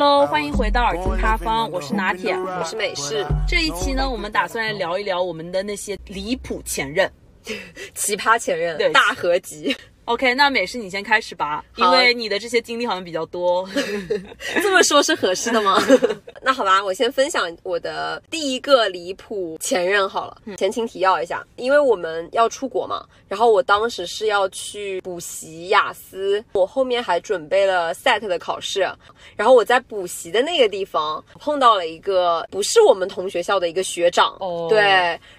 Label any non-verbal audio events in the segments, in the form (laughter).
Hello，欢迎回到耳听他方，我是拿铁，我是美式。这一期呢，我们打算来聊一聊我们的那些离谱前任、(laughs) 奇葩前任大合集。OK，那美式你先开始吧，因为你的这些经历好像比较多。(laughs) 这么说，是合适的吗？(laughs) 那好吧，我先分享我的第一个离谱前任好了。前情提要一下，因为我们要出国嘛，然后我当时是要去补习雅思，我后面还准备了 SAT 的考试，然后我在补习的那个地方碰到了一个不是我们同学校的一个学长，哦对，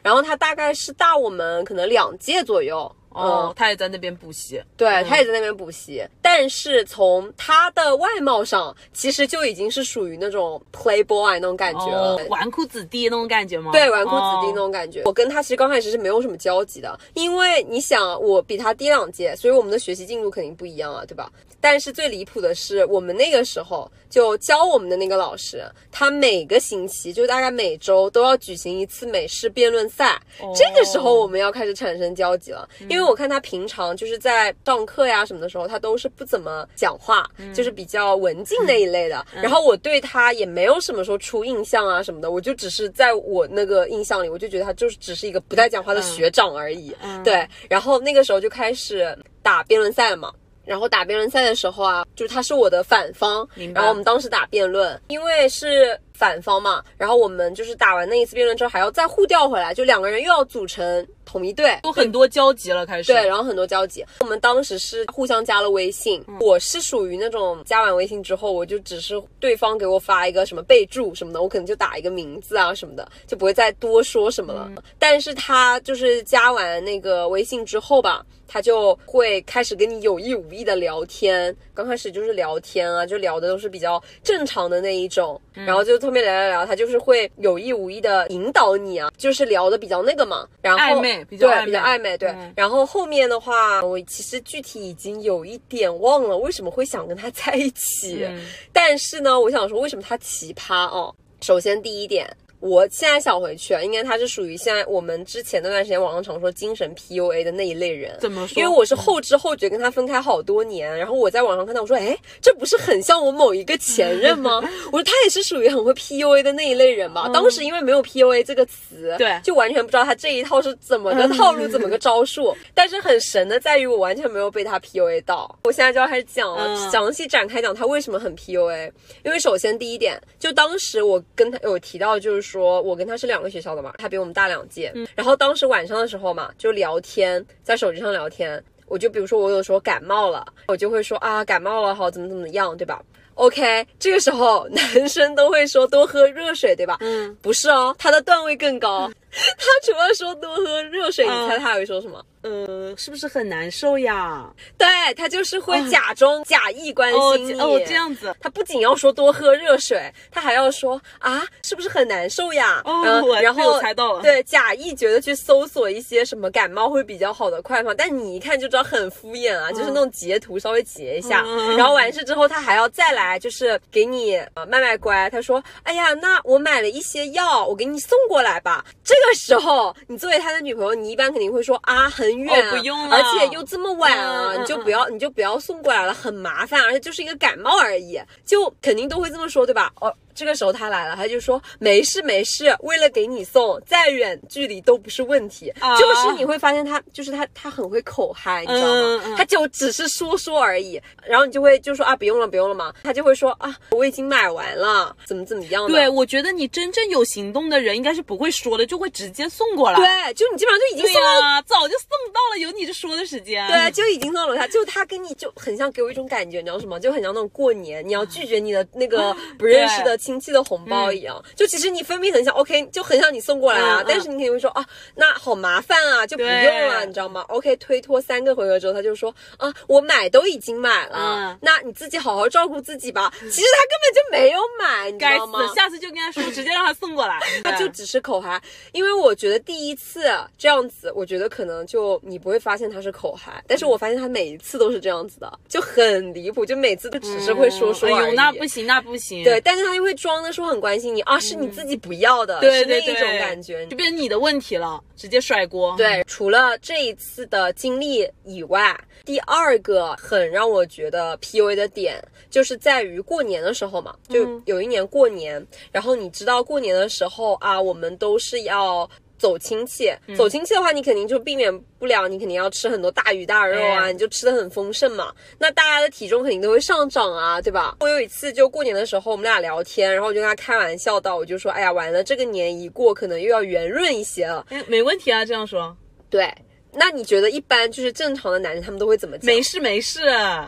然后他大概是大我们可能两届左右。哦，他也在那边补习，对他也在那边补习，但是从他的外貌上，其实就已经是属于那种 playboy 那种感觉了。哦，纨绔子弟那种感觉吗？对，纨绔子弟那哦种感觉。我跟他其实刚开始是没有什么交集的，因为你想，我比他低两届，所以我们的学习进度肯定不一样啊，对吧？但是最离谱的是，我们那个时候就教我们的那个老师，他每个星期就大概每周都要举行一次美式辩论赛。哦这个时候我们要开始产生交集了，因为我看他平常就是在上课呀什么的时候，他都是不怎么讲话，就是比较文静那一类的。然后我对他也没有什么说出印象啊什么的，我就只是在我那个印象里，我就觉得他就是只是一个不太讲话的学长而已。对，然后那个时候就开始打辩论赛了嘛。然后打辩论赛的时候啊，就是他是我的反方，然后我们当时打辩论，因为是反方嘛，然后我们就是打完那一次辩论之后还要再互调回来，就两个人又要组成同一队，有很多交集了，开始。对，然后很多交集。我们当时是互相加了微信，我是属于那种加完微信之后，我就只是对方给我发一个什么备注什么的，我可能就打一个名字啊什么的，就不会再多说什么了。但是他就是加完那个微信之后吧。他就会开始跟你有意无意的聊天，刚开始就是聊天啊，就聊的都是比较正常的那一种，然后就后面聊聊聊，他就是会有意无意的引导你啊，就是聊的比较那个嘛，然后暧昧比较暧昧对比较暧昧，对。嗯然后后面的话，我其实具体已经有一点忘了为什么会想跟他在一起，嗯但是呢，我想说为什么他奇葩哦。首先第一点。我现在想回去啊，应该他是属于现在我们之前那段时间网上常说精神 PUA 的那一类人。怎么说？因为我是后知后觉跟他分开好多年，然后我在网上看到，我说，哎，这不是很像我某一个前任吗？(laughs) 我说他也是属于很会 PUA 的那一类人吧。当时因为没有 PUA 这个词，对就完全不知道他这一套是怎么个套路，怎么个招数。但是很神的在于，我完全没有被他 PUA 到。我现在就要开始讲了，嗯详细展开讲他为什么很 PUA。因为首先第一点，就当时我跟他有提到，就是说我跟他是两个学校的嘛，他比我们大两届。然后当时晚上的时候嘛，就聊天，在手机上聊天。我就比如说我有时候感冒了，我就会说啊感冒了好怎么怎么样，对吧？OK，这个时候 (laughs) 男生都会说多喝热水，对吧？嗯，不是哦，他的段位更高。(laughs) 他除了说多喝热水，你猜他还会说什么？呃，是不是很难受呀？对他就是会假装假意关哦心你。哦，这样子。他不仅要说多喝热水，他还要说啊，是不是很难受呀？哦然后我然后猜到了对，假意觉得去搜索一些什么感冒会比较好的快方，但你一看就知道很敷衍啊，就是那种截图稍微截一下，嗯然后完事之后他还要再来，就是给你呃卖卖乖。他说，哎呀，那我买了一些药，我给你送过来吧。这个时候，你作为他的女朋友，你一般肯定会说啊，很远啊、哦不用了。而且又这么晚啊，嗯嗯。你就不要，你就不要送过来了，很麻烦，而且就是一个感冒而已，就肯定都会这么说，对吧？哦，这个时候他来了，他就说没事没事，为了给你送，再远距离都不是问题。啊就是你会发现他，就是他，他很会口嗨，你知道吗？他就只是说说而已，然后你就会就说啊，不用了不用了嘛，他就会说啊，我已经买完了，怎么怎么样的。对，我觉得你真正有行动的人应该是不会说的，就会直接送过来。对，就你基本上就已经送到呀，早就送到了，有你这说的时间。对，就已经到楼下，就他跟你就很像，给我一种感觉，你知道什么？就很像那种过年你要拒绝你的那个不认识的亲戚的红包一样。就其实你分明很像，OK，就很像你送过来啊，但是你肯定会说啊，那好麻烦啊，就不用了，你知道吗？OK，推脱三个回合之后，他就说啊，我买都已经买了，嗯那你自己好好照顾自己吧。其实他根本就没有买，你知该道吗？死，下次就跟他说，直接让他送过来。(laughs) 他就只是口嗨，因为我觉得第一次这样子，我觉得可能就你不会发现他是口嗨，但是我发现他每一次都是这样子的，就很离谱，就每次都只是会说说而已。哎呦，那不行，那不行。对，但是他又会会装的说很关心你啊，是你自己不要的，对对对，是那一种感觉，就变成你的问题了，直接甩锅。对，除了这一次的经历以外，第二个很让我觉得 PUA 的点，就是在于过年的时候嘛，就有一年过年，然后你知道过年的时候啊，我们都是要。走亲戚，走亲戚的话，你肯定就避免不了，你肯定要吃很多大鱼大肉啊，哎你就吃的很丰盛嘛。那大家的体重肯定都会上涨啊，对吧？我有一次就过年的时候，我们俩聊天，然后我就跟他开玩笑到，我就说，哎呀，完了，这个年一过，可能又要圆润一些了。哎，没问题啊，这样说对，那你觉得一般就是正常的男人他们都会怎么讲？没事没事。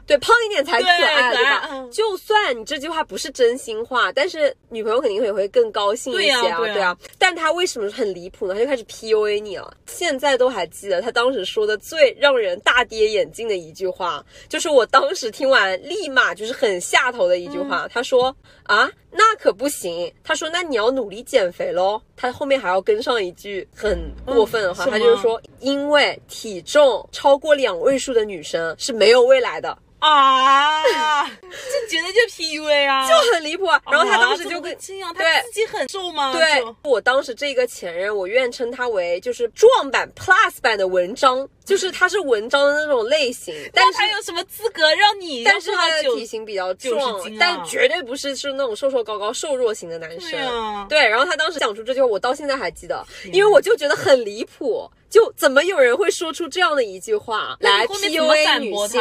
对，胖一点才可爱，对对吧？嗯就算你这句话不是真心话，但是女朋友肯定也会更高兴一些对啊对啊但他为什么很离谱呢？他就开始 PUA 你了。现在都还记得他当时说的最让人大跌眼镜的一句话，就是我当时听完立马就是很下头的一句嗯话。他说啊，那可不行。他说那你要努力减肥喽。他后面还要跟上一句很过分的话，嗯他就是说，因为体重超过两位数的女生是没有未来的。啊，这绝对就 PUA 啊，就很离谱啊！然后他当时就跟会这样，对他自己很瘦吗？对我当时这个前任，我愿称他为就是壮版 Plus 版的文章，就是他是文章的那种类型，(laughs) 但是那他有什么资格让你？但是他的体型比较壮，但绝对不是是那种瘦瘦高高、瘦弱型的男生。对啊对，然后他当时讲出这句话，我到现在还记得，因为我就觉得很离谱，就怎么有人会说出这样的一句话来 PUA 女性？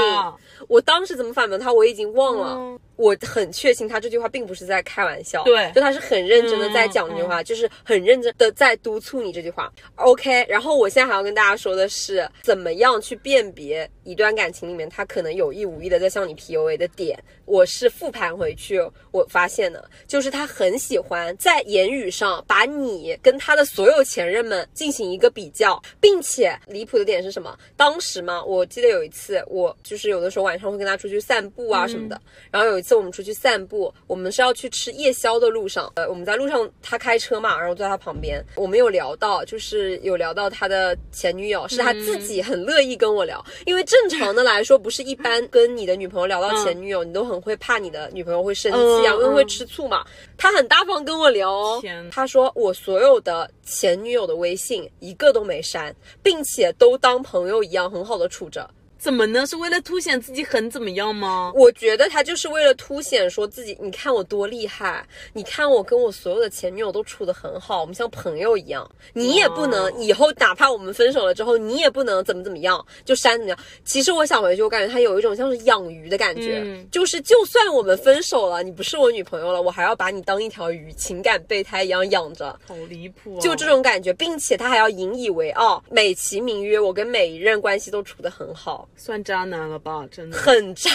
我当时怎么反驳他，我已经忘了。嗯我很确信他这句话并不是在开玩笑，对就他是很认真的在讲这句话，就是很认真的在督促你这句话。OK，然后我现在还要跟大家说的是，怎么样去辨别一段感情里面他可能有意无意的在向你 PUA 的点。我是复盘回去，我发现的就是他很喜欢在言语上把你跟他的所有前任们进行一个比较，并且离谱的点是什么？当时嘛，我记得有一次，我就是有的时候晚上会跟他出去散步啊什么的，然后有一次我们出去散步，我们是要去吃夜宵的路上，呃，我们在路上他开车嘛，然后坐在他旁边，我们有聊到，就是有聊到他的前女友，是他自己很乐意跟我聊，因为正常的来说，不是一般跟你的女朋友聊到前女友，你都很会怕你的女朋友会生气啊，嗯因为会嗯吃醋嘛。他很大方跟我聊哦，他说我所有的前女友的微信一个都没删，并且都当朋友一样很好的处着。怎么呢？是为了凸显自己很怎么样吗？我觉得他就是为了凸显说自己，你看我多厉害，你看我跟我所有的前女友都处得很好，我们像朋友一样。你也不能以后哪怕我们分手了之后，你也不能怎么怎么样，就删怎么样。其实我想回去，我感觉他有一种像是养鱼的感觉，嗯就是就算我们分手了，你不是我女朋友了，我还要把你当一条鱼，情感备胎一样养着。好离谱、啊！就这种感觉，并且他还要引以为傲，美其名曰我跟每一任关系都处得很好。算渣男了吧？真的。很渣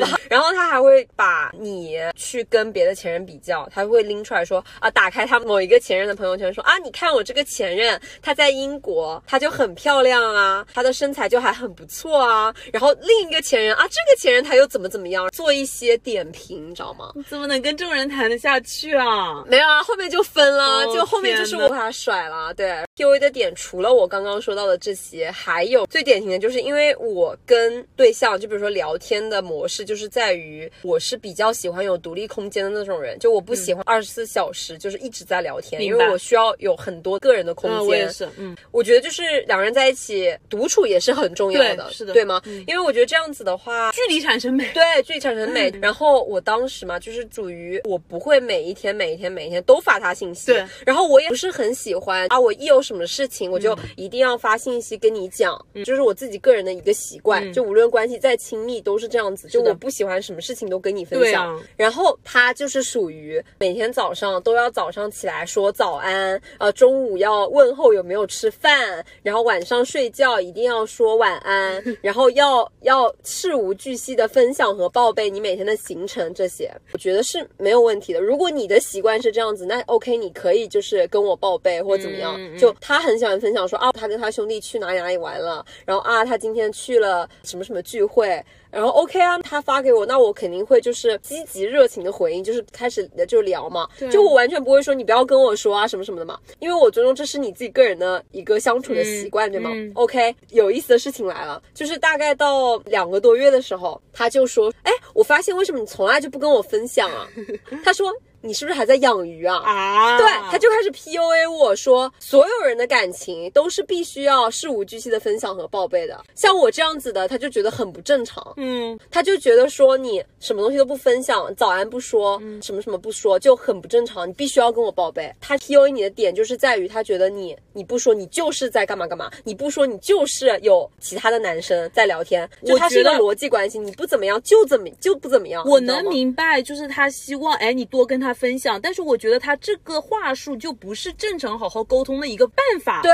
吧？然后他还会把你去跟别的前任比较，他会拎出来说啊，打开他某一个前任的朋友圈说啊，你看我这个前任，他在英国，他就很漂亮啊，他的身材就还很不错啊。然后另一个前任啊，这个前任他又怎么怎么样，做一些点评，你知道吗？你怎么能跟这种人谈得下去啊？没有啊，后面就分了，哦就后面就是我把他甩了。对，PUA 的点除了我刚刚说到的这些，还有最典型的就是因为我跟对象，就比如说聊天的模式，就是在于我是比较喜欢有独立空间的那种人，就我不喜欢二十四小时就是一直在聊天，因为我需要有很多个人的空嗯，间。我也是，嗯，我觉得就是两个人在一起独处也是很重要的，是的对吗？嗯因为我觉得这样子的话，距离产生美。对，距离产生美。然后我当时嘛，就是属于我不会每一天、每一天、每一天都发他信息。对。然后我也不是很喜欢啊，我一有什么事情，我就一定要发信息跟你讲，就是我自己个人的一个习惯。嗯就无论关系再亲密，都是这样子。就我不喜欢什么事情都跟你分享。啊然后他就是属于每天早上都要早上起来说早安，呃，中午要问候有没有吃饭，然后晚上睡觉一定要说晚安，(laughs) 然后要要事无巨细的分享和报备你每天的行程这些，我觉得是没有问题的。如果你的习惯是这样子，那 OK，你可以就是跟我报备或者怎么样。就他很喜欢分享说啊，他跟他兄弟去哪里哪里玩了，然后啊，他今天去了什么什么聚会。然后 OK 啊，他发给我，那我肯定会就是积极热情的回应，就是开始就聊嘛，就我完全不会说你不要跟我说啊什么什么的嘛，因为我尊重这是你自己个人的一个相处的习惯，对吗、嗯 o k 有意思的事情来了，就是大概到两个多月的时候，他就说，哎，我发现为什么你从来就不跟我分享啊？他说。你是不是还在养鱼啊？啊，对，他就开始 PUA 我说，所有人的感情都是必须要事无巨细的分享和报备的。像我这样子的，他就觉得很不正常。嗯，他就觉得说你什么东西都不分享，早安不说，什么什么不说，就很不正常。你必须要跟我报备。他 PUA 你的点就是在于他觉得你你不说，你就是在干嘛干嘛；你不说，你就是有其他的男生在聊天。就我他是一个逻辑关系，你不怎么样就怎么就不怎么样。我能明白，就是他希望哎你多跟他分享，但是我觉得他这个话术就不是正常好好沟通的一个办法。对，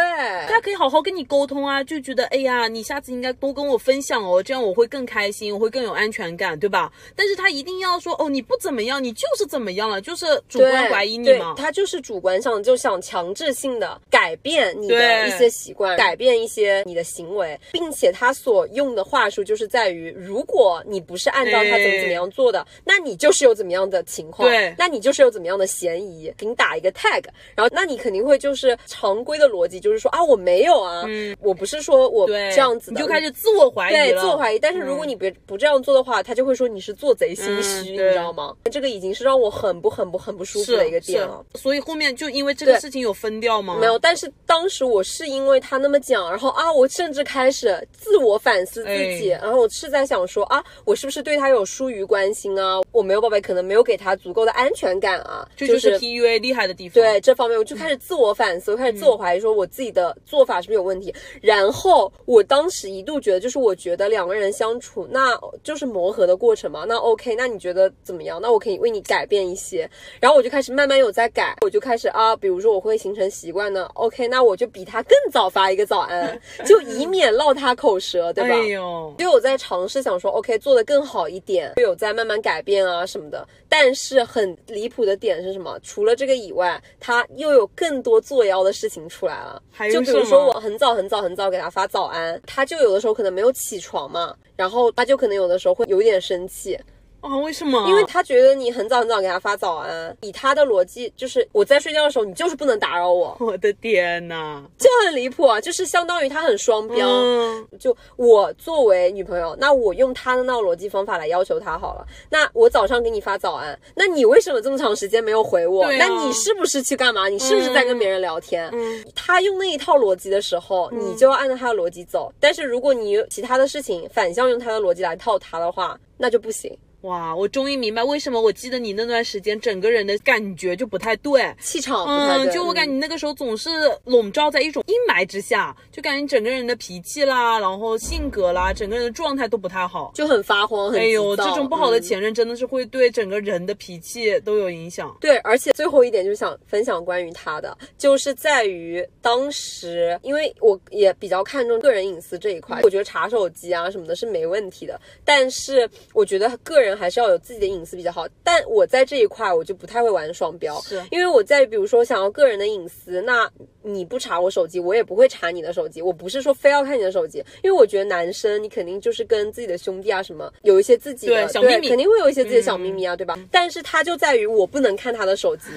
他可以好好跟你沟通啊，就觉得哎呀，你下次应该多跟我分享哦，这样我会更开心，我会更有安全感，对吧？但是他一定要说哦，你不怎么样，你就是怎么样了，就是主观怀疑你对嘛。他就是主观上就想强制性的改变你的一些习惯，改变一些你的行为，并且他所用的话术就是在于，如果你不是按照他怎么怎么样做的，那你就是有怎么样的情况，对那你就是有怎么样的嫌疑，给你打一个 tag，然后那你肯定会就是常规的逻辑就是说啊我没有啊，我不是说我，这样子的，你就开始自我怀疑对，自我怀疑。但是如果你别、不这样做的话，他就会说你是做贼心虚，嗯你知道吗？这个已经是让我很不很不很不舒服的一个点了。所以后面就因为这个事情有分掉吗？没有，但是当时我是因为他那么讲，然后啊，我甚至开始自我反思自己，哎然后我是在想说啊，我是不是对他有疏于关心啊？我没有宝贝，可能没有给他足够的安全感啊，这就是 PUA 厉害的地方。对这方面，我就开始自我反思，我开始自我怀疑，说我自己的做法是不是有问题。然后我当时一度觉得，就是我觉得两个人相处，那就是磨合的过程嘛。那 OK，那你觉得怎么样？那我可以为你改变一些。然后我就开始慢慢有在改，我就开始啊，比如说我会形成习惯呢。OK，那我就比他更早发一个早安，就以免落他口舌，对吧？哎呦，就有在尝试想说，OK，做的更好一点，就有在慢慢改变啊什么的。但是很离谱的点是什么？除了这个以外，他又有更多作妖的事情出来了。还有就比如说我很早很早很早给他发早安，他就有的时候可能没有起床嘛，然后他就可能有的时候会有一点生气，啊，为什么？因为他觉得你很早很早给他发早安，以他的逻辑就是我在睡觉的时候你就是不能打扰我，(laughs) 我的天呐，就很离谱啊！就是相当于他很双标。嗯，就我作为女朋友，那我用他的那个逻辑方法来要求他好了。那我早上给你发早安，那你为什么这么长时间没有回我？啊那你是不是去干嘛？你是不是在跟别人聊天？嗯他用那一套逻辑的时候，你就要按照他的逻辑走。但是如果你有其他的事情反向用他的逻辑来套他的话，那就不行。哇，我终于明白为什么我记得你那段时间整个人的感觉就不太对。气场不太嗯，对，就我感觉你那个时候总是笼罩在一种阴霾之下，就感觉你整个人的脾气啦，然后性格啦，整个人的状态都不太好。就很发慌，很哎呦，这种不好的嗯前任真的是会对整个人的脾气都有影响。对，而且最后一点就是想分享关于他的，就是在于当时，因为我也比较看重个人隐私这一块，我觉得查手机啊什么的是没问题的，但是我觉得个人还是要有自己的隐私比较好。但我在这一块我就不太会玩双标，是因为我在比如说想要个人的隐私，那你不查我手机，我也不会查你的手机。我不是说非要看你的手机，因为我觉得男生你肯定就是跟自己的兄弟啊什么有一些自己的小秘密肯定会有一些自己的小秘密啊，对吧？但是他就在于我不能看他的手机，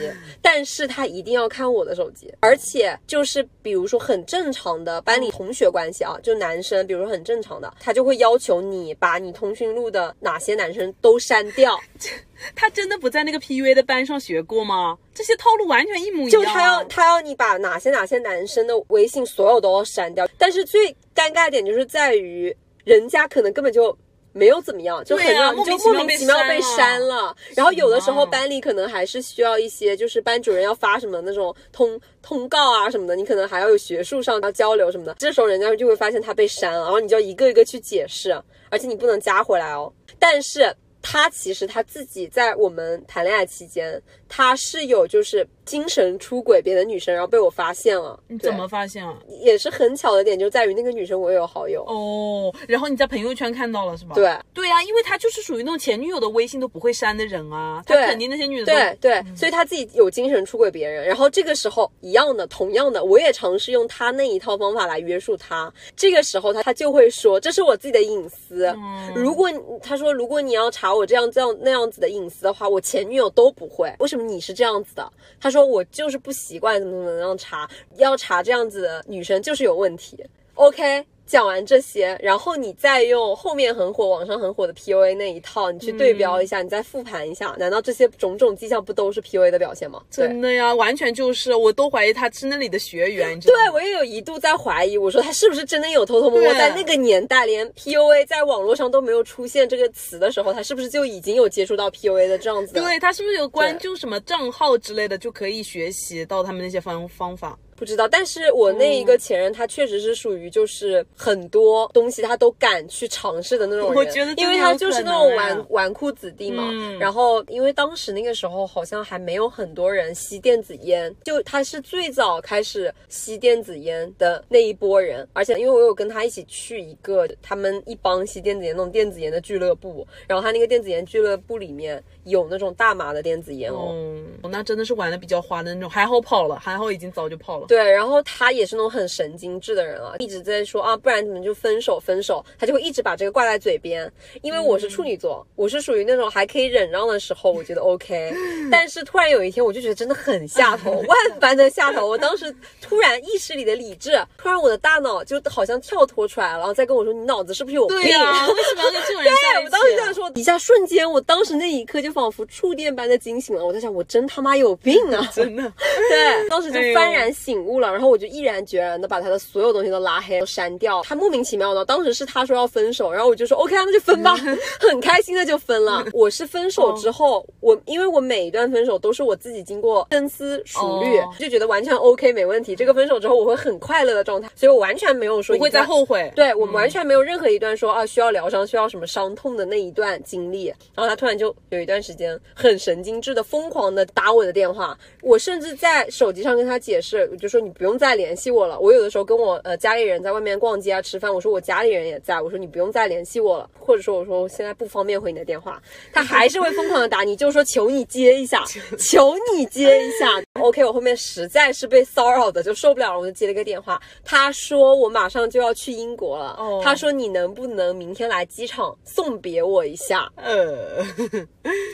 但是他一定要看我的手机，而且就是比如说很正常的班里同学关系啊，就男生，比如说很正常的，他就会要求你把你通讯录的哪些男生都删掉，(laughs) 他真的不在那个 PUA 的班上学过吗？这些套路完全一模一样啊。就他要他要你把哪些哪些男生的微信所有都要删掉，但是最尴尬点就是在于人家可能根本就。没有怎么样，就很对啊、就莫名其妙被删了。然后有的时候班里可能还是需要一些，就是班主任要发什么那种通通告啊什么的，你可能还要有学术上要交流什么的。这时候人家就会发现他被删了，然后你就要一个一个去解释，而且你不能加回来哦。但是他其实他自己在我们谈恋爱期间，他是有就是精神出轨别的女生，然后被我发现了。你怎么发现啊？也是很巧的点，就在于那个女生我也有好友。哦，然后你在朋友圈看到了是吧？对对呀、因为他就是属于那种前女友的微信都不会删的人啊，他肯定那些女的都对对，所以他自己有精神出轨别人，然后这个时候一样的，同样的，我也尝试用他那一套方法来约束他。这个时候他他就会说，这是我自己的隐私。嗯如果他说如果你要查我这样这样那样子的隐私的话，我前女友都不会。为什么你是这样子的？他说我就是不习惯怎么怎么样查，要查这样子的女生就是有问题。OK。讲完这些，然后你再用后面很火、网上很火的 PUA 那一套，你去对标一下，你再复盘一下，难道这些种种迹象不都是 PUA 的表现吗？真的呀，完全就是，我都怀疑他是那里的学员。你知道对我也有一度在怀疑，我说他是不是真的有偷偷摸摸在那个年代，连 PUA 在网络上都没有出现这个词的时候，他是不是就已经有接触到 PUA 的这样子？对他是不是有关注什么账号之类的，就可以学习到他们那些方方法？不知道，但是我那一个前任，他确实是属于就是很多东西他都敢去尝试的那种人。我觉得，因为他就是那种纨纨绔子弟嘛。然后，因为当时那个时候好像还没有很多人吸电子烟，就他是最早开始吸电子烟的那一波人。而且，因为我有跟他一起去一个他们一帮吸电子烟那种电子烟的俱乐部，然后他那个电子烟俱乐部里面有那种大麻的电子烟哦。嗯，那真的是玩的比较花的那种，还好跑了，还好已经早就跑了。对，然后他也是那种很神经质的人啊，一直在说啊，不然你们就分手分手，他就会一直把这个挂在嘴边。因为我是处女座，我是属于那种还可以忍让的时候，我觉得 OK。(laughs) 但是突然有一天，我就觉得真的很下头，(laughs) 万般的下头。我当时突然意识里的理智，突然我的大脑就好像跳脱出来了，然后再跟我说，你脑子是不是有病？对啊，为什么要跟这种人在一起？(laughs) 我当时在说，一下瞬间，我当时那一刻就仿佛触电般的惊醒了。我在想，我真他妈有病啊！真的，对，当时就幡然醒悟了。然后我就毅然决然的把他的所有东西都拉黑、都删掉。他莫名其妙的，当时是他说要分手，然后我就说 OK 啊，那就分吧，(laughs) 很开心的就分了。我是分手之后，我因为我每一段分手都是我自己经过深思熟虑，就觉得完全 OK 没问题。这个分手之后我会很快乐的状态，所以我完全没有说不会再后悔。对我们完全没有任何一段说啊需要疗伤、需要什么伤痛的那一段经历。然后他突然就有一段时间很神经质的疯狂的打我的电话，我甚至在手机上跟他解释，我就说你不用。再联系我了。我有的时候跟我呃家里人在外面逛街啊、吃饭，我说我家里人也在，我说你不用再联系我了，或者说我说我现在不方便回你的电话，他还是会疯狂的打你，就说求你接一下，(laughs) 求你接一下。OK，我后面实在是被骚扰的就受不了了，我就接了个电话。他说我马上就要去英国了，他说你能不能明天来机场送别我一下？呃，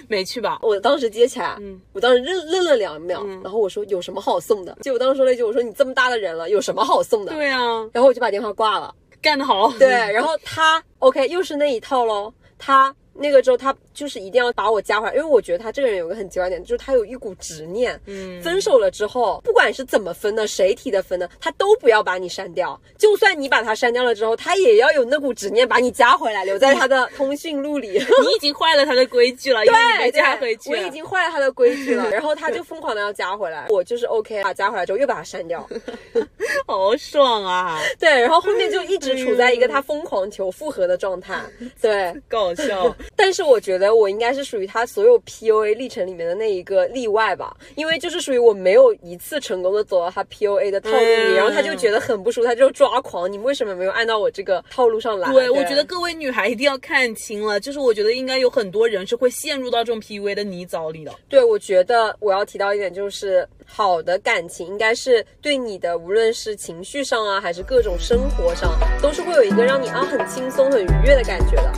没去吧？我当时接起来，嗯，我当时愣愣了两秒，然后我说有什么好送的？就我当时说了一句，我说你这么大的人了，有什么好送的？对啊，然后我就把电话挂了，干得好。对，然后他 OK 又是那一套喽，他。那个之后，他就是一定要把我加回来，因为我觉得他这个人有个很奇怪点，就是他有一股执念。嗯，分手了之后，不管是怎么分的，谁提的分的，他都不要把你删掉。就算你把他删掉了之后，他也要有那股执念把你加回来，留在他的通讯录里。(laughs) 你已经坏了他的规矩了，(laughs) 对，没加回去。我已经坏了他的规矩了，(laughs) 然后他就疯狂的要加回来。我就是 OK 把加回来之后又把他删掉，好爽啊！对，然后后面就一直处在一个他疯狂求复合的状态。对，搞笑。但是我觉得我应该是属于他所有 PUA 历程里面的那一个例外吧，因为就是属于我没有一次成功的走到他 PUA 的套路里，然后他就觉得很不舒服，他就抓狂。你们为什么没有按照我这个套路上来？对，我觉得各位女孩一定要看清了，就是我觉得应该有很多人是会陷入到这种 PUA 的泥沼里的。对，我觉得我要提到一点就是，好的感情应该是对你的，无论是情绪上啊，还是各种生活上，都是会有一个让你啊很轻松、很愉悦的感觉的。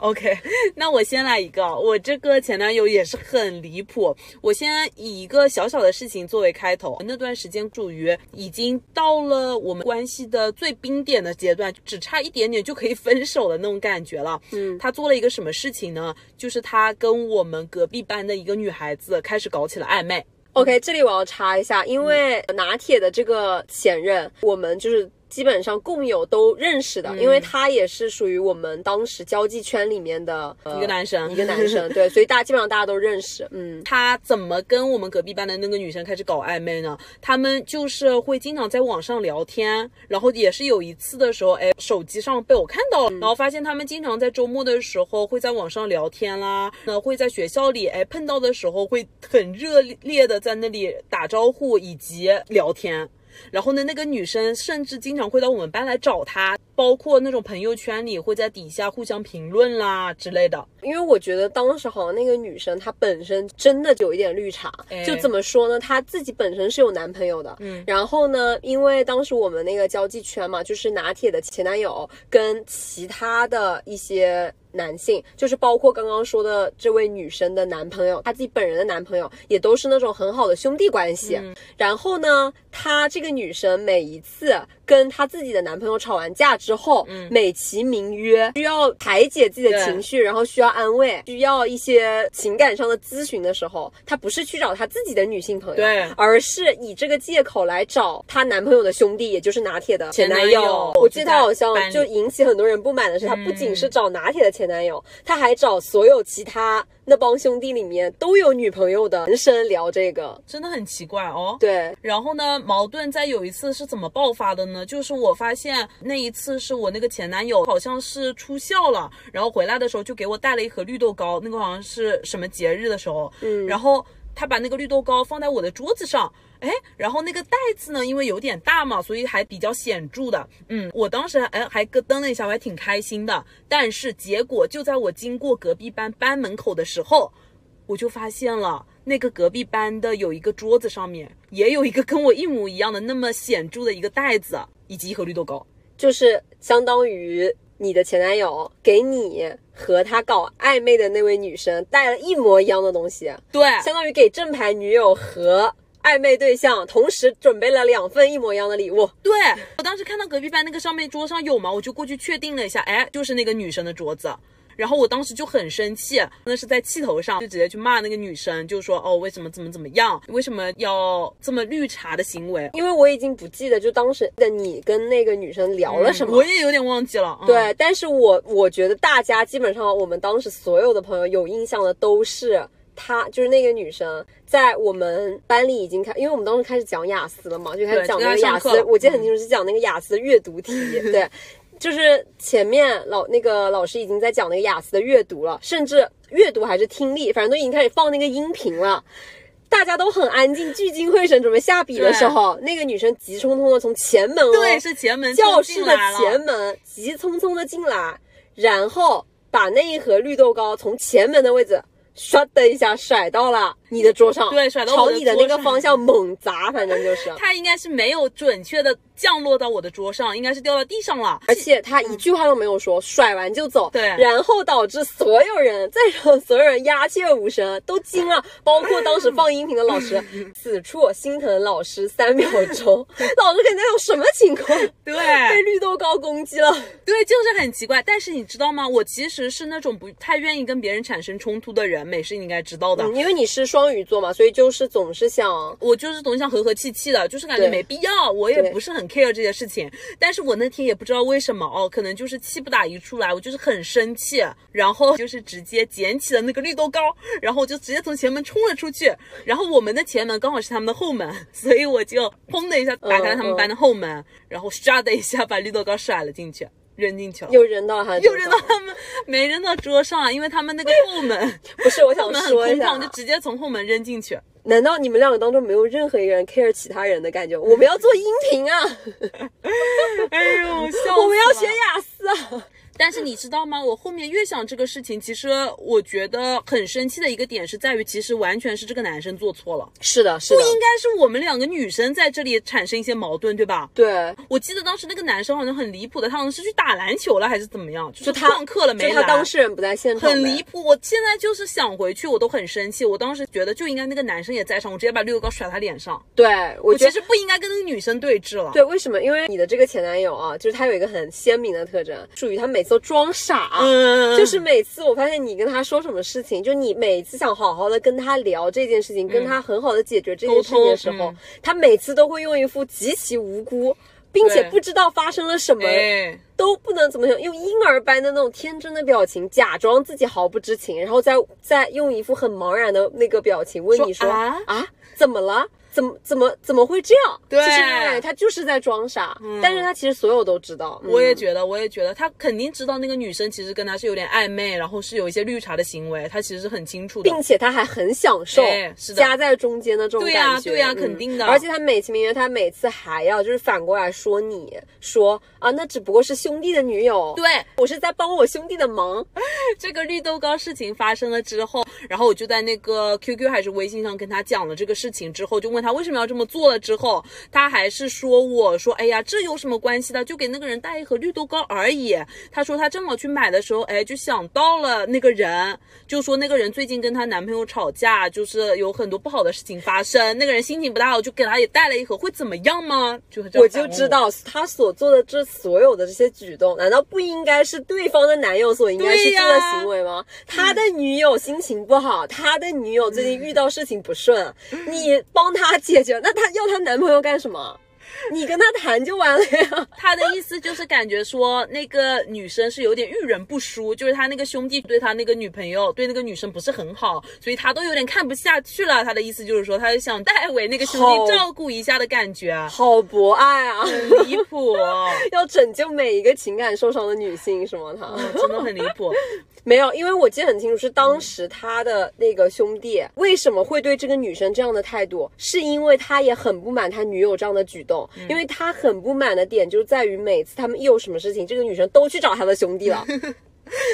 OK，(laughs) 那我先来一个，我这个前男友也是很离谱。我先以一个小小的事情作为开头，那段时间属于已经到了我们关系的最冰点的阶段，只差一点点就可以分手的那种感觉了。嗯，他做了一个什么事情呢？就是他跟我们隔壁班的一个女孩子开始搞起了暧昧。OK，这里我要插一下，因为拿铁的这个前任，我们就是。基本上共有都认识的，因为他也是属于我们当时交际圈里面的一个男生，一个男生，(laughs) 对，所以大家基本上大家都认识。嗯，他怎么跟我们隔壁班的那个女生开始搞暧昧呢？他们就是会经常在网上聊天，然后也是有一次的时候，哎，手机上被我看到了，然后发现他们经常在周末的时候会在网上聊天啦，那会在学校里哎碰到的时候会很热烈的在那里打招呼以及聊天。然后呢，那个女生甚至经常会到我们班来找他，包括那种朋友圈里会在底下互相评论啦之类的。因为我觉得当时好像那个女生她本身真的有一点绿茶，哎就怎么说呢？她自己本身是有男朋友的，嗯，然后呢，因为当时我们那个交际圈嘛，就是拿铁的前男友跟其他的一些。男性就是包括刚刚说的这位女生的男朋友，她自己本人的男朋友也都是那种很好的兄弟关系。嗯然后呢，她这个女生每一次跟她自己的男朋友吵完架之后，美其名曰需要排解自己的情绪，然后需要安慰，需要一些情感上的咨询的时候，她不是去找她自己的女性朋友，对。而是以这个借口来找她男朋友的兄弟，也就是拿铁的前男友。我记得她好像就引起很多人不满的是，她不仅是找拿铁的前男友，她还找所有其他那帮兄弟里面都有女朋友的男生聊这个。真的很奇怪哦。对，然后呢，矛盾在有一次是怎么爆发的呢？就是我发现那一次是我那个前男友好像是出校了，然后回来的时候就给我带了一盒绿豆糕，那个好像是什么节日的时候，嗯，然后他把那个绿豆糕放在我的桌子上。哎，然后那个袋子呢，因为有点大嘛，所以还比较显著的。嗯，我当时哎还咯噔了一下，我还挺开心的。但是结果就在我经过隔壁班班门口的时候，我就发现了那个隔壁班的有一个桌子上面也有一个跟我一模一样的那么显著的一个袋子，以及一盒绿豆糕。就是相当于你的前男友给你和他搞暧昧的那位女生带了一模一样的东西，对，相当于给正牌女友和暧昧对象同时准备了两份一模一样的礼物。对我当时看到隔壁班那个上面桌上有吗，我就过去确定了一下，哎，就是那个女生的桌子。然后我当时就很生气，那是在气头上，就直接去骂那个女生，就说哦，为什么怎么怎么样，为什么要这么绿茶的行为？因为我已经不记得就当时的你跟那个女生聊了什么。我也有点忘记了。嗯、对，但是我我觉得大家基本上我们当时所有的朋友有印象的都是她，就是那个女生，在我们班里已经开，因为我们当时开始讲雅思了嘛，就开始讲那个雅思我记得很清楚是讲那个雅思的阅读题，(laughs) 对。就是前面老那个老师已经在讲那个雅思的阅读了，甚至阅读还是听力，反正都已经开始放那个音频了。大家都很安静，聚精会神准备下笔的时候，那个女生急匆匆的从前门哦，对，是前门教室的前门，急匆匆的进来，然后把那一盒绿豆糕从前门的位置唰的一下甩到了你的桌上，对甩到朝你的那个方向猛砸，反正就是。他应该是没有准确的降落到我的桌上，应该是掉到地上了。而且他一句话都没有说，甩完就走。对然后导致所有人在场所有人鸦雀无声，都惊了，(laughs) 包括当时放音频的老师。(laughs) 此处心疼老师三秒钟，(laughs) 老师肯定有什么情况？对被绿豆糕攻击了。对，就是很奇怪。但是你知道吗？我其实是那种不太愿意跟别人产生冲突的人，美是你应该知道的。嗯，因为你是双鱼座嘛，所以就是总是想，我就是总想和和气气的，就是感觉没必要，我也不是很 care 这些事情。但是我那天也不知道为什么哦，可能就是气不打一处来，我就是很生气，然后就是直接捡起了那个绿豆糕，然后我就直接从前门冲了出去。然后我们的前门刚好是他们的后门，(laughs) 所以我就砰的一下打开了他们班的后门，然后唰的一下把绿豆糕甩了进去，扔进去了。又扔到他又扔到他们，没扔到桌上，因为他们那个后门，不是，我想说一下就直接从后门扔进去。难道你们两个当中没有任何一个人 care 其他人的感觉？我们要做音频啊，(laughs) 哎呦，笑 (laughs) 我们要学雅思啊。但是你知道吗？我后面越想这个事情，其实我觉得很生气的一个点是在于，其实完全是这个男生做错了，是的，是的，不应该是我们两个女生在这里产生一些矛盾，对吧？对，我记得当时那个男生好像很离谱的，他好像是去打篮球了还是怎么样，就就是他旷课了没来。就他当事人不在现场，很离。谱，我现在就是想回去，我都很生气。我当时觉得就应该那个男生也在场，我直接把绿豆糕甩他脸上。对，我觉得我其实不应该跟那个女生对峙了。对，为什么？因为你的这个前男友啊，就是他有一个很鲜明的特征，属于他每次都装傻。嗯，就是每次我发现你跟他说什么事情，就你每次想好好的跟他聊这件事情，跟他很好的解决这件事情的时候，他每次都会用一副极其无辜，并且不知道发生了什么，哎，都不能怎么想，用婴儿般的那种天真的表情，假装自己毫不知情，然后再再用一副很茫然的那个表情问你说说啊？啊？怎么了？怎么怎么怎么会这样？对其实哎，他就是在装傻，但是他其实所有都知道。嗯我也觉得，我也觉得他肯定知道那个女生其实跟他是有点暧昧，然后是有一些绿茶的行为，他其实是很清楚的。并且他还很享受哎是的夹在中间的这种对呀感觉，对呀嗯肯定的而且他美其名曰他每次还要就是反过来说你说啊，那只不过是兄弟的女友，对，我是在帮我兄弟的忙。(laughs) 这个绿豆糕事情发生了之后，然后我就在那个 QQ 还是微信上跟他讲了这个事情之后，就问他为什么要这么做了之后，他还是说我说，哎呀，这有什么关系的？就给那个人带一盒绿豆糕而已。他说他正好去买的时候，哎，就想到了那个人，就说那个人最近跟她男朋友吵架，就是有很多不好的事情发生，那个人心情不大好，就给他也带了一盒，会怎么样吗？我就知道他所做的这所有的这些举动，难道不应该是对方的男友所应该去做的行为吗？他的女友心情不好，他的女友最近遇到事情不顺，你帮他解决，那她要她男朋友干什么？(laughs) 你跟他谈就完了呀。(laughs) 他的意思就是感觉说那个女生是有点遇人不淑，就是他那个兄弟对他那个女朋友对那个女生不是很好，所以他都有点看不下去了。他的意思就是说，他就想代为那个兄弟照顾一下的感觉，好博爱啊！很离谱，(laughs) 要拯救每一个情感受伤的女性是吗？他真的很离谱。没有，因为我记得很清楚，是当时他的那个兄弟为什么会对这个女生这样的态度，是因为他也很不满他女友这样的举动，因为他很不满的点就在于每次他们一有什么事情，这个女生都去找他的兄弟了。(laughs)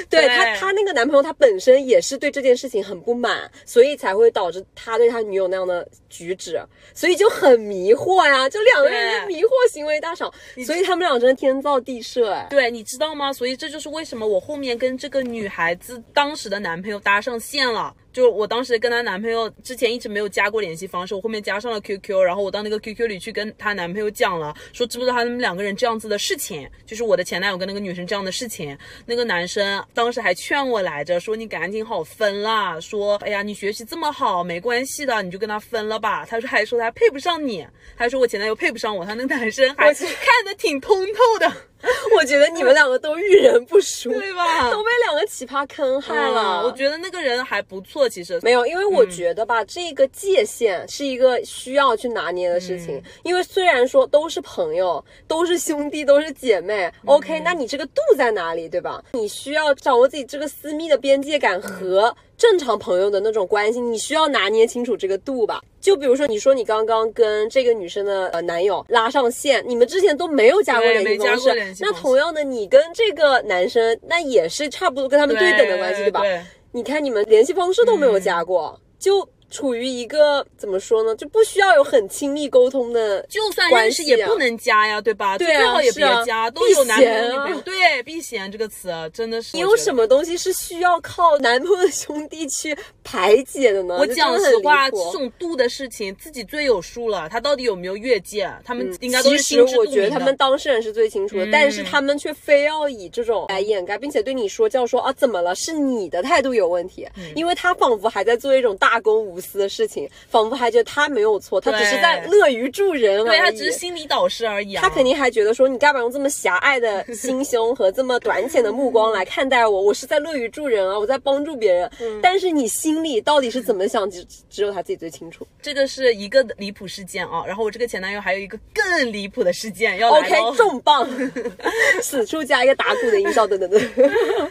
对对他，他那个男朋友他本身也是对这件事情很不满，所以才会导致他对他女友那样的举止，所以就很迷惑呀，就两个人的迷惑行为大赏，所以他们俩真的天造地设哎。对，你知道吗？所以这就是为什么我后面跟这个女孩子当时的男朋友搭上线了。就我当时跟她男朋友之前一直没有加过联系方式，我后面加上了 QQ，然后我到那个 QQ 里去跟她男朋友讲了，说知不知道他们两个人这样子的事情，就是我的前男友跟那个女生这样的事情。那个男生当时还劝我来着，说你赶紧好分啦，说哎呀你学习这么好没关系的，你就跟他分了吧。他说还说他配不上你，还说我前男友配不上我，他那个男生还看得挺通透的，(laughs) 我觉得你们两个都遇人不淑，(laughs) 对吧？都被两个奇葩坑害了。嗯我觉得那个人还不错，其实没有，因为我觉得吧，这个界限是一个需要去拿捏的事情。因为虽然说都是朋友，都是兄弟，都是姐妹、o k 那你这个度在哪里，对吧？你需要掌握自己这个私密的边界感和正常朋友的那种关系，你需要拿捏清楚这个度吧。就比如说，你说你刚刚跟这个女生的呃男友拉上线，你们之前都没有加过联系方式那同样的，你跟这个男生那也是差不多跟他们对等的关系，对吧？对你看你们联系方式都没有加过，就处于一个怎么说呢，就不需要有很亲密沟通的，就算认识也不能加呀，对吧？对啊最好也别加，都避有男朋友。对，避嫌这个词真的是。你有什？么东西是需要靠男朋友的兄弟去排解的呢？我讲实话，这种度的事情自己最有数了。他到底有没有越界？他们应该都其是实心知肚明我觉得他们。当事人是最清楚的，但是他们却非要以这种来掩盖，并且对你说教说啊怎么了？是你的态度有问题，因为他仿佛还在做一种大公无私的事情，仿佛还觉得他没有错，他只是在乐于助人而已。对他只是心理导师而已啊。他肯定还觉得说，你干嘛用这么狭隘的 (laughs) 心胸和这么短浅的目光来看待我？我是在乐于助人啊，我在帮助别人。嗯但是你心里到底是怎么想，只只有他自己最清楚。这个是一个离谱事件啊。然后我这个前男友还有一个更离谱的事件要来 OK，喽。重磅，(laughs) 此处加一个打鼓的音效，等等等。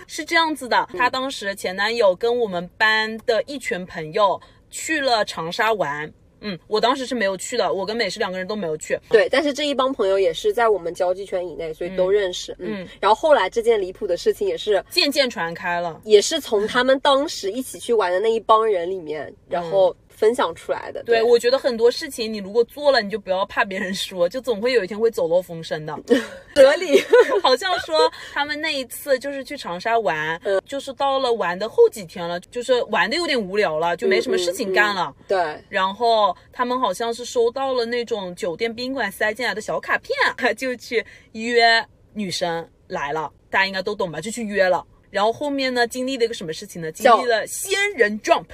是这样子的，他当时前男友跟我们班的一群朋友去了长沙玩。嗯，我当时是没有去的，我跟美诗两个人都没有去。对，但是这一帮朋友也是在我们交际圈以内，所以都认识。嗯，然后后来这件离谱的事情也是渐渐传开了。也是从他们当时一起去玩的那一帮人里面，然后分享出来的。对，我觉得很多事情你如果做了，你就不要怕别人说，(laughs) 就总会有一天会走漏风声的。(laughs) 合理。(laughs) 好像说他们那一次就是去长沙玩，嗯就是到了玩的后几天了，就是玩的有点无聊了，就没什么事情干了。对，然后他们好像是收到了那种酒店宾馆塞进来的小卡片，就去约女生来了，大家应该都懂吧？就去约了。然后后面呢，经历了一个什么事情呢？经历了仙人 jump。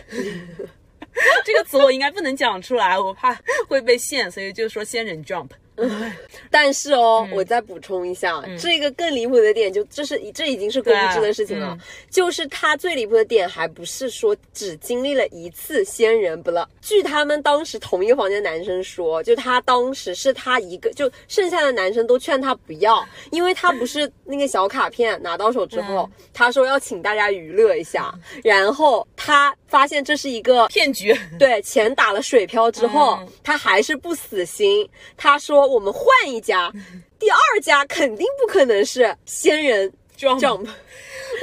这个词我应该不能讲出来，我怕会被限，所以就说仙人 jump。(laughs) 但是哦，嗯我再补充一下，这个更离谱的点就这是这已经是公知的事情了，嗯就是他最离谱的点还不是说只经历了一次仙人不乐。据他们当时同一个房间的男生说，就他当时是他一个，就剩下的男生都劝他不要，因为他不是那个小卡片拿到手之后，嗯他说要请大家娱乐一下，然后他发现这是一个骗局。对，钱打了水漂之后，嗯他还是不死心。他说：“我们换一家，(laughs) 第二家肯定不可能是仙人 Jump jump。(laughs)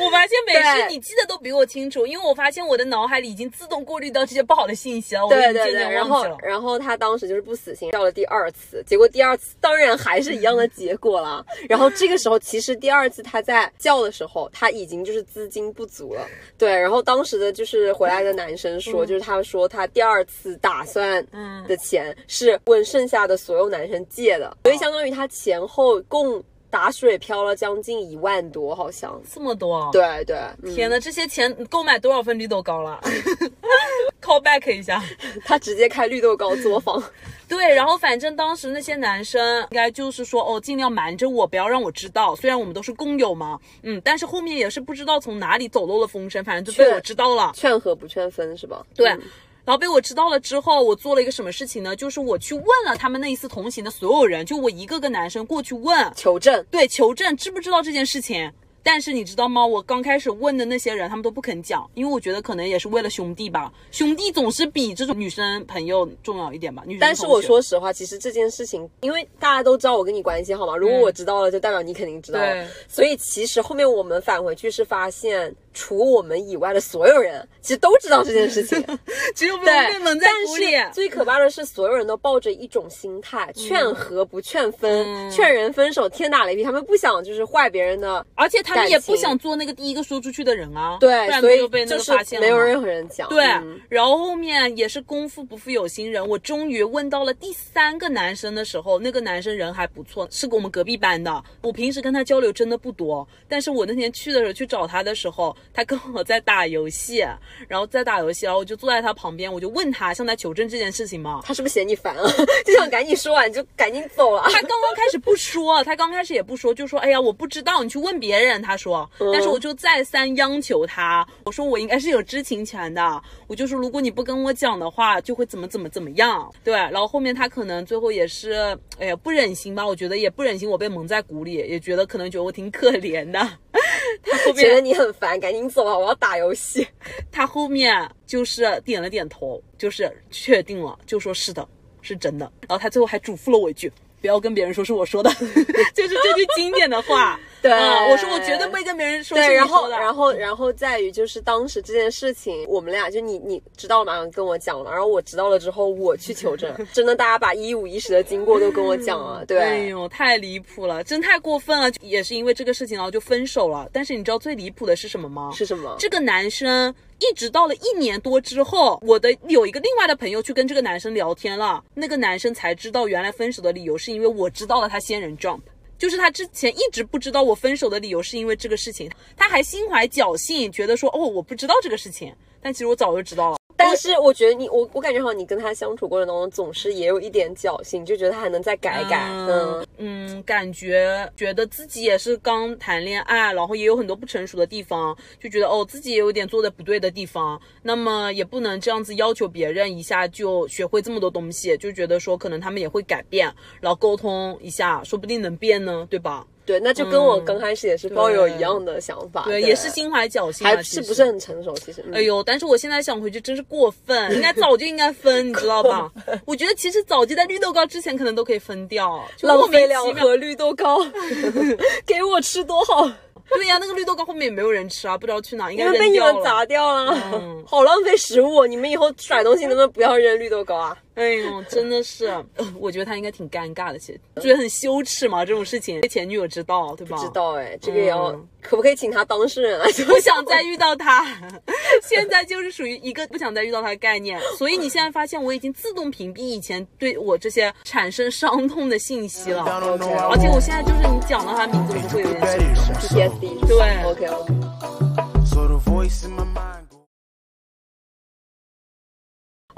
我发现每次，你记得都比我清楚，因为我发现我的脑海里已经自动过滤到这些不好的信息了，对对对，然后。然后他当时就是不死心，叫了第二次，结果第二次当然还是一样的结果了。然后这个时候，其实第二次他在叫的时候，他已经就是资金不足了。对，然后当时的就是回来的男生说，就是他说他第二次打算嗯的钱是问剩下的所有男生借的，所以相当于他前后共打水漂了将近一万多，好像。这么多，，对对，嗯天呐，这些钱购买多少份绿豆糕了？(laughs) call back 一下。(laughs) 他直接开绿豆糕作坊。(laughs) 对，然后反正当时那些男生应该就是说，哦，尽量瞒着我，不要让我知道。虽然我们都是工友嘛，嗯，但是后面也是不知道从哪里走漏了风声，反正就被我知道了。劝和不劝分是吧？对。嗯然后被我知道了之后，我做了一个什么事情呢？就是我去问了他们那一次同行的所有人，就我一个个男生过去问，求证。对，求证知不知道这件事情。但是你知道吗？我刚开始问的那些人，他们都不肯讲，因为我觉得可能也是为了兄弟吧，兄弟总是比这种女生朋友重要一点吧。女生但是我说实话，其实这件事情，因为大家都知道我跟你关系好吗，如果我知道了，就代表你肯定知道了对。所以其实后面我们返回去是发现，除我们以外的所有人，其实都知道这件事情。(laughs) 只有被蒙在但鼓里。是最可怕的是，所有人都抱着一种心态，劝和不劝分，嗯劝人分手，天打雷劈。他们不想就是坏别人的，而且他们也不想做那个第一个说出去的人啊，不对，然所以就被发现了没有任何人讲。对，嗯然后后面也是功夫不负有心人，我终于问到了第三个男生的时候，那个男生人还不错，是我们隔壁班的。我平时跟他交流真的不多，但是我那天去的时候去找他的时候，他跟我在打游戏，然后在打游戏，然后我就坐在他旁边，我就问他向他求证这件事情嘛。他是不是嫌你烦啊？(laughs) 就想赶紧说完就赶紧走了。他刚刚开始不说，他刚开始也不说，就说：“哎呀，我不知道，你去问别人。”他说，但是我就再三央求他，我说我应该是有知情权的，我就说如果你不跟我讲的话，就会怎么怎么怎么样。对，然后后面他可能最后也是，哎呀，不忍心吧，我觉得也不忍心我被蒙在鼓里，也觉得可能觉得我挺可怜的。他后面觉得你很烦，赶紧走啊！我要打游戏。(laughs) 他后面就是点了点头，就是确定了，就说是的，是真的。然后他最后还嘱咐了我一句。不要跟别人说是我说的，(laughs) 就是这句经典的话。对啊我说我绝对不会跟别人说是对，然后。然后然后在于就是当时这件事情，我们俩就你你知道了马上跟我讲了，然后我知道了之后我去求证，真的大家把一五一十的经过都跟我讲了，对哎对。呦，太离谱了，真太过分了！也是因为这个事情，然后就分手了。但是你知道最离谱的是什么吗？是什么？这个男生一直到了一年多之后，我的有一个另外的朋友去跟这个男生聊天了，那个男生才知道原来分手的理由是因为我知道了他仙人 jump。就是他之前一直不知道我分手的理由是因为这个事情，他还心怀侥幸，觉得说哦我不知道这个事情，但其实我早就知道了。但是我觉得你我我感觉好像你跟他相处过程当中总是也有一点侥幸，就觉得他还能再改改，嗯嗯，感觉觉得自己也是刚谈恋爱，然后也有很多不成熟的地方，就觉得哦自己也有点做的不对的地方，那么也不能这样子要求别人一下就学会这么多东西，就觉得说可能他们也会改变，然后沟通一下，说不定能变呢，对吧？对，那就跟我刚开始也是抱有一样的想法，对，也是心怀侥幸啊，还是不是很成熟，其实。嗯哎呦，但是我现在想回去真是过分，应该早就应该分，你知道吧？我觉得其实早就在绿豆糕之前可能都可以分掉，浪费。两盒绿豆糕，(laughs) 给我吃多好，对呀、那个绿豆糕后面也没有人吃啊，不知道去哪，应该因为被你。们砸掉了，嗯 (laughs) 好浪费食物。你们以后甩东西能不能不要扔绿豆糕啊？哎呦，真的是，呃 (laughs) 我觉得他应该挺尴尬的，其实觉得很羞耻嘛，这种事情被前女友知道，对吧？知。道哎，这个也要嗯可不可以请他当事人来？(laughs) (laughs) 不想再遇到他，现在就是属于一个不想再遇到他的概念，所以你现在发现我已经自动屏蔽以前对我这些产生伤痛的信息了，而且我现在就是你讲到他名字，我就会有点羞耻。PTSD 对，OK OK。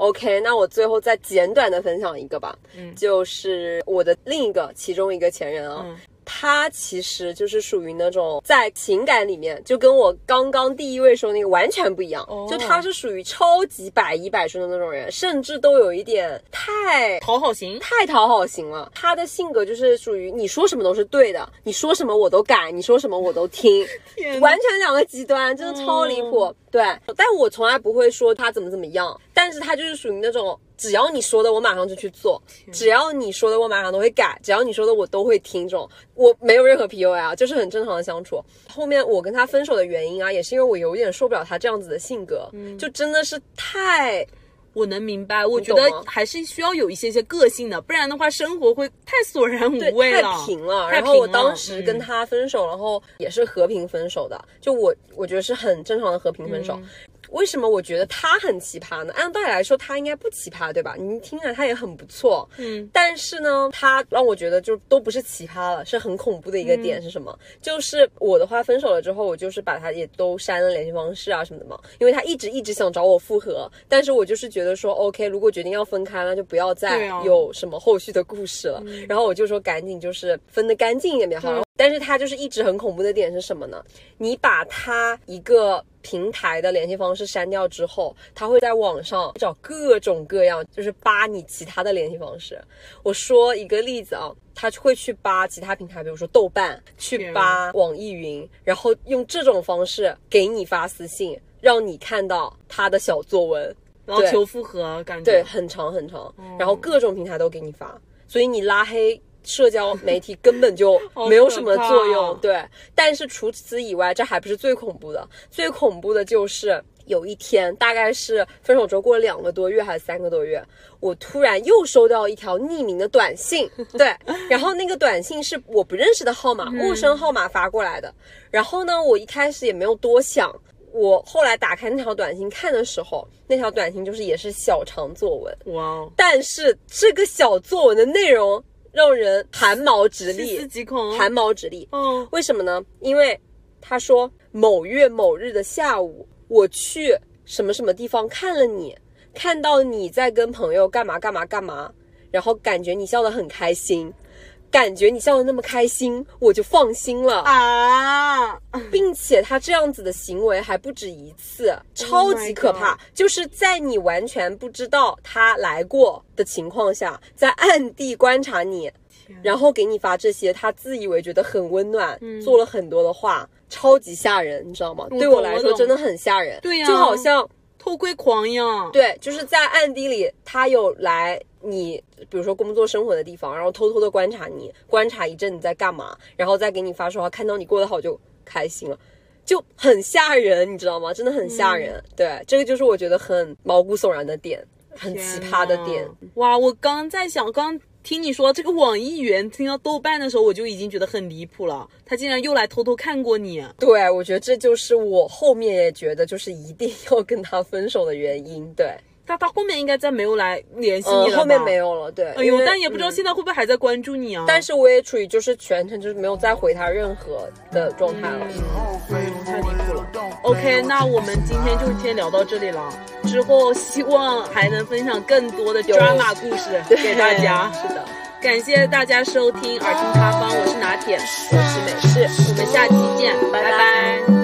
OK，那我最后再简短的分享一个吧，嗯，就是我的另一个其中一个前任啊。他其实就是属于那种在情感里面就跟我刚刚第一位说那个完全不一样，就他是属于超级百依百顺的那种人，甚至都有一点太讨好型，太讨好型了。他的性格就是属于你说什么都是对的，你说什么我都改，你说什么我都听，(laughs) 完全两个极端，真的超离谱。对，但我从来不会说他怎么怎么样，但是他就是属于那种。只要你说的，我马上就去做；只要你说的，我马上都会改；只要你说的，我都会听。这种我没有任何 PUA 啊，就是很正常的相处。后面我跟他分手的原因啊，也是因为我有点受不了他这样子的性格，就真的是太……我能明白，我觉得还是需要有一些些个性的，不然的话，生活会太索然无味了，太平了。然后我当时跟他分手，然后也是和平分手的，就我我觉得是很正常的和平分手。为什么我觉得他很奇葩呢？按道理来说，他应该不奇葩，对吧？你听着，他也很不错，嗯。但是呢，他让我觉得就都不是奇葩了，是很恐怖的一个点是什么？就是我的话分手了之后，我就是把他也都删了联系方式啊什么的嘛，因为他一直一直想找我复合，但是我就是觉得说，OK，如果决定要分开，那就不要再有什么后续的故事了。然后我就说赶紧就是分得干净一点比较好。但是他就是一直很恐怖的点是什么呢？你把他一个。平台的联系方式删掉之后，他会在网上找各种各样，就是扒你其他的联系方式。我说一个例子啊，他会去扒其他平台，比如说豆瓣，去扒网易云，然后用这种方式给你发私信，让你看到他的小作文，然后求复合，感觉对很长很长，然后各种平台都给你发，所以你拉黑。社交媒体根本就 (laughs) 没有什么作用，对。但是除此以外，这还不是最恐怖的，最恐怖的就是有一天，大概是分手之后过了两个多月还是三个多月，我突然又收到一条匿名的短信，(laughs) 对。然后那个短信是我不认识的号码，陌生号码发过来的。然后呢，我一开始也没有多想，我后来打开那条短信看的时候，那条短信就是也是小长作文，哇！但是这个小作文的内容。让人寒毛直立，寒毛直立。嗯，为什么呢？因为他说某月某日的下午，我去什么什么地方看了你，看到你在跟朋友干嘛干嘛干嘛，然后感觉你笑得很开心。感觉你笑得那么开心，我就放心了。啊，并且他这样子的行为还不止一次，超级可怕。就是在你完全不知道他来过的情况下，在暗地观察你，然后给你发这些，他自以为觉得很温暖，做了很多的话，超级吓人，你知道吗？对我来说真的很吓人，对呀，就好像偷窥狂一样。对，就是在暗地里，他有来。你比如说工作生活的地方，然后偷偷的观察你，观察一阵你在干嘛，然后再给你发说话，看到你过得好就开心了，就很吓人，你知道吗？真的很吓人。对，这个就是我觉得很毛骨悚然的点，很奇葩的点。哇，我刚在想，刚听你说这个网易云，听到豆瓣的时候，我就已经觉得很离谱了。他竟然又来偷偷看过你。对，我觉得这就是我后面也觉得就是一定要跟他分手的原因。对。他他后面应该再没有来联系你了后面没有了，对。哎呦，但也不知道现在会不会还在关注你啊？但是我也处于就是全程就是没有再回他任何的状态了，太离谱了。OK，那我们今天就先聊到这里了。之后希望还能分享更多的 drama 故事给大家。是的，感谢大家收听耳听他方，我是拿铁，我是美式，我们下期见，拜拜。